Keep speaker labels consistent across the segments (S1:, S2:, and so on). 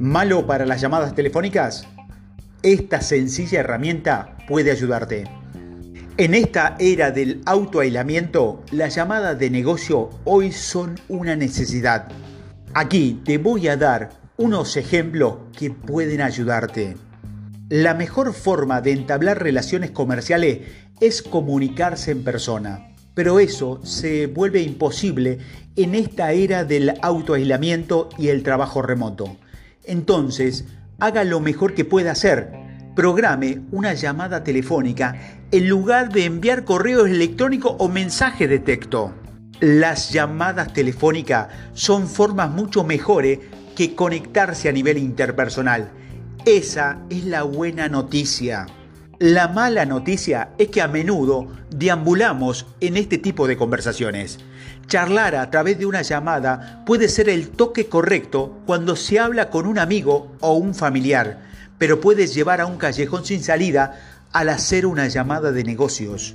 S1: ¿Malo para las llamadas telefónicas? Esta sencilla herramienta puede ayudarte. En esta era del autoaislamiento, las llamadas de negocio hoy son una necesidad. Aquí te voy a dar unos ejemplos que pueden ayudarte. La mejor forma de entablar relaciones comerciales es comunicarse en persona, pero eso se vuelve imposible en esta era del autoaislamiento y el trabajo remoto. Entonces, haga lo mejor que pueda hacer. Programe una llamada telefónica en lugar de enviar correos electrónicos o mensajes de texto. Las llamadas telefónicas son formas mucho mejores que conectarse a nivel interpersonal. Esa es la buena noticia. La mala noticia es que a menudo deambulamos en este tipo de conversaciones. Charlar a través de una llamada puede ser el toque correcto cuando se habla con un amigo o un familiar, pero puede llevar a un callejón sin salida al hacer una llamada de negocios.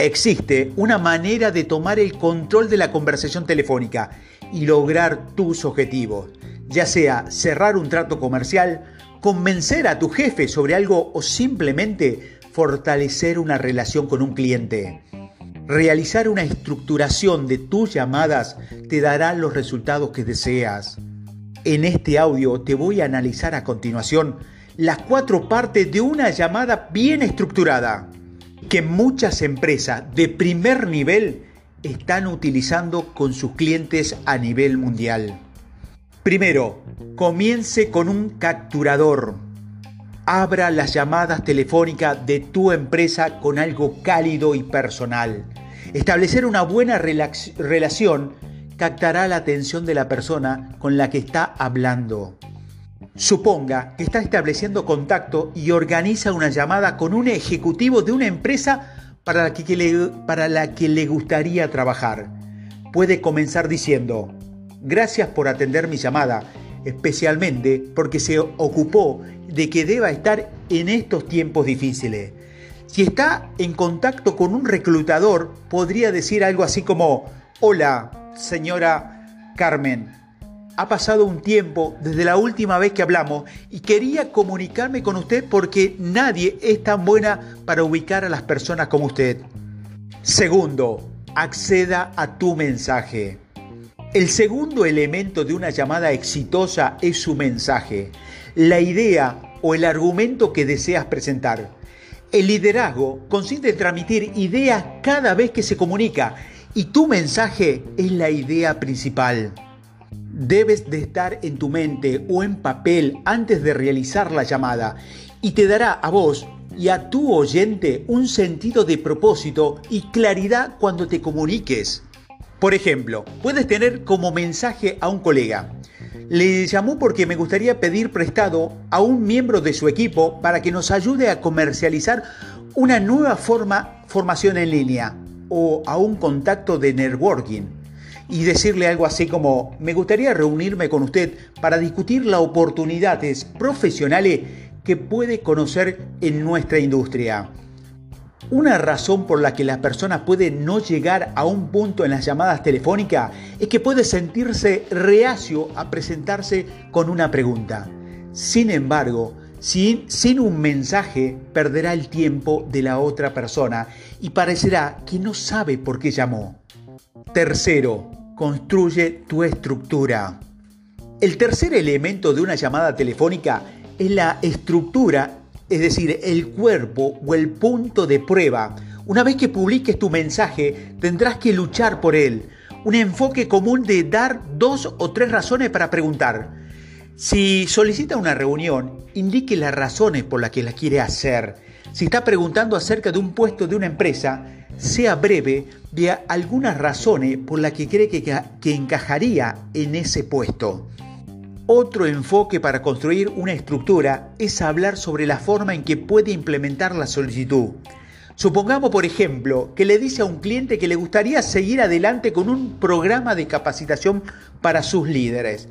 S1: Existe una manera de tomar el control de la conversación telefónica y lograr tus objetivos, ya sea cerrar un trato comercial, convencer a tu jefe sobre algo o simplemente fortalecer una relación con un cliente. Realizar una estructuración de tus llamadas te dará los resultados que deseas. En este audio te voy a analizar a continuación las cuatro partes de una llamada bien estructurada que muchas empresas de primer nivel están utilizando con sus clientes a nivel mundial. Primero, comience con un capturador. Abra las llamadas telefónicas de tu empresa con algo cálido y personal. Establecer una buena relación captará la atención de la persona con la que está hablando. Suponga que está estableciendo contacto y organiza una llamada con un ejecutivo de una empresa para la que, le, para la que le gustaría trabajar. Puede comenzar diciendo, gracias por atender mi llamada, especialmente porque se ocupó de que deba estar en estos tiempos difíciles. Si está en contacto con un reclutador, podría decir algo así como, hola, señora Carmen, ha pasado un tiempo desde la última vez que hablamos y quería comunicarme con usted porque nadie es tan buena para ubicar a las personas como usted. Segundo, acceda a tu mensaje. El segundo elemento de una llamada exitosa es su mensaje, la idea o el argumento que deseas presentar. El liderazgo consiste en transmitir ideas cada vez que se comunica y tu mensaje es la idea principal. Debes de estar en tu mente o en papel antes de realizar la llamada y te dará a vos y a tu oyente un sentido de propósito y claridad cuando te comuniques. Por ejemplo, puedes tener como mensaje a un colega. Le llamó porque me gustaría pedir prestado a un miembro de su equipo para que nos ayude a comercializar una nueva forma, formación en línea o a un contacto de networking y decirle algo así como, me gustaría reunirme con usted para discutir las oportunidades profesionales que puede conocer en nuestra industria. Una razón por la que la persona puede no llegar a un punto en las llamadas telefónicas es que puede sentirse reacio a presentarse con una pregunta. Sin embargo, sin, sin, un mensaje perderá el tiempo de la otra persona y parecerá que no sabe por qué llamó. Tercero, construye tu estructura. El tercer elemento de una llamada telefónica es la estructura es decir, el cuerpo o el punto de prueba. Una vez que publiques tu mensaje, tendrás que luchar por él. Un enfoque común de dar dos o tres razones para preguntar. Si solicita una reunión, indique las razones por las que la quiere hacer. Si está preguntando acerca de un puesto de una empresa, sea breve de algunas razones por las que cree que, que encajaría en ese puesto. Otro enfoque para construir una estructura es hablar sobre la forma en que puede implementar la solicitud. Supongamos, por ejemplo, que le dice a un cliente que le gustaría seguir adelante con un programa de capacitación para sus líderes.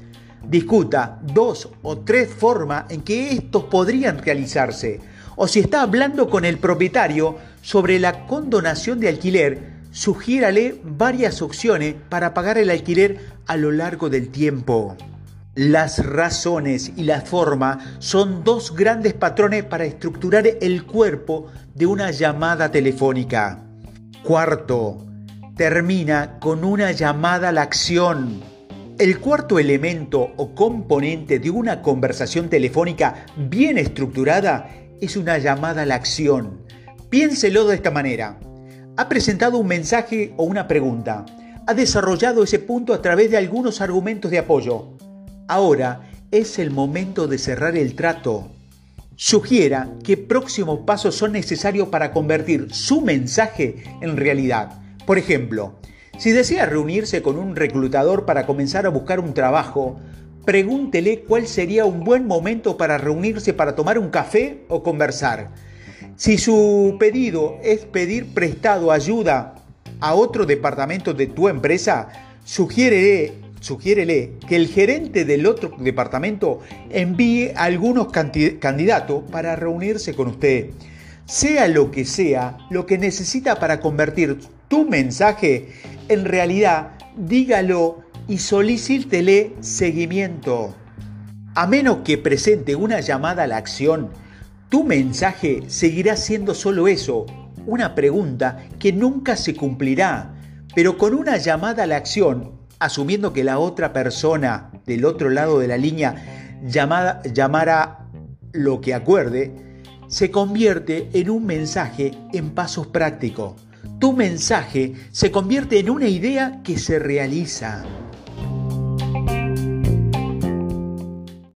S1: Discuta dos o tres formas en que estos podrían realizarse. O si está hablando con el propietario sobre la condonación de alquiler, sugiérale varias opciones para pagar el alquiler a lo largo del tiempo. Las razones y la forma son dos grandes patrones para estructurar el cuerpo de una llamada telefónica. Cuarto, termina con una llamada a la acción. El cuarto elemento o componente de una conversación telefónica bien estructurada es una llamada a la acción. Piénselo de esta manera. Ha presentado un mensaje o una pregunta. Ha desarrollado ese punto a través de algunos argumentos de apoyo Ahora es el momento de cerrar el trato. Sugiera qué próximos pasos son necesarios para convertir su mensaje en realidad. Por ejemplo, si desea reunirse con un reclutador para comenzar a buscar un trabajo, pregúntele cuál sería un buen momento para reunirse para tomar un café o conversar. Si su pedido es pedir prestado ayuda a otro departamento de tu empresa, sugiere sugiérele que el gerente del otro departamento envíe algunos candidatos para reunirse con usted. Sea lo que sea, lo que necesita para convertir tu mensaje en realidad, dígalo y solicítele seguimiento. A menos que presente una llamada a la acción, tu mensaje seguirá siendo solo eso, una pregunta que nunca se cumplirá. Pero con una llamada a la acción asumiendo que la otra persona del otro lado de la línea llamada, llamara lo que acuerde, se convierte en un mensaje en pasos prácticos. Tu mensaje se convierte en una idea que se realiza.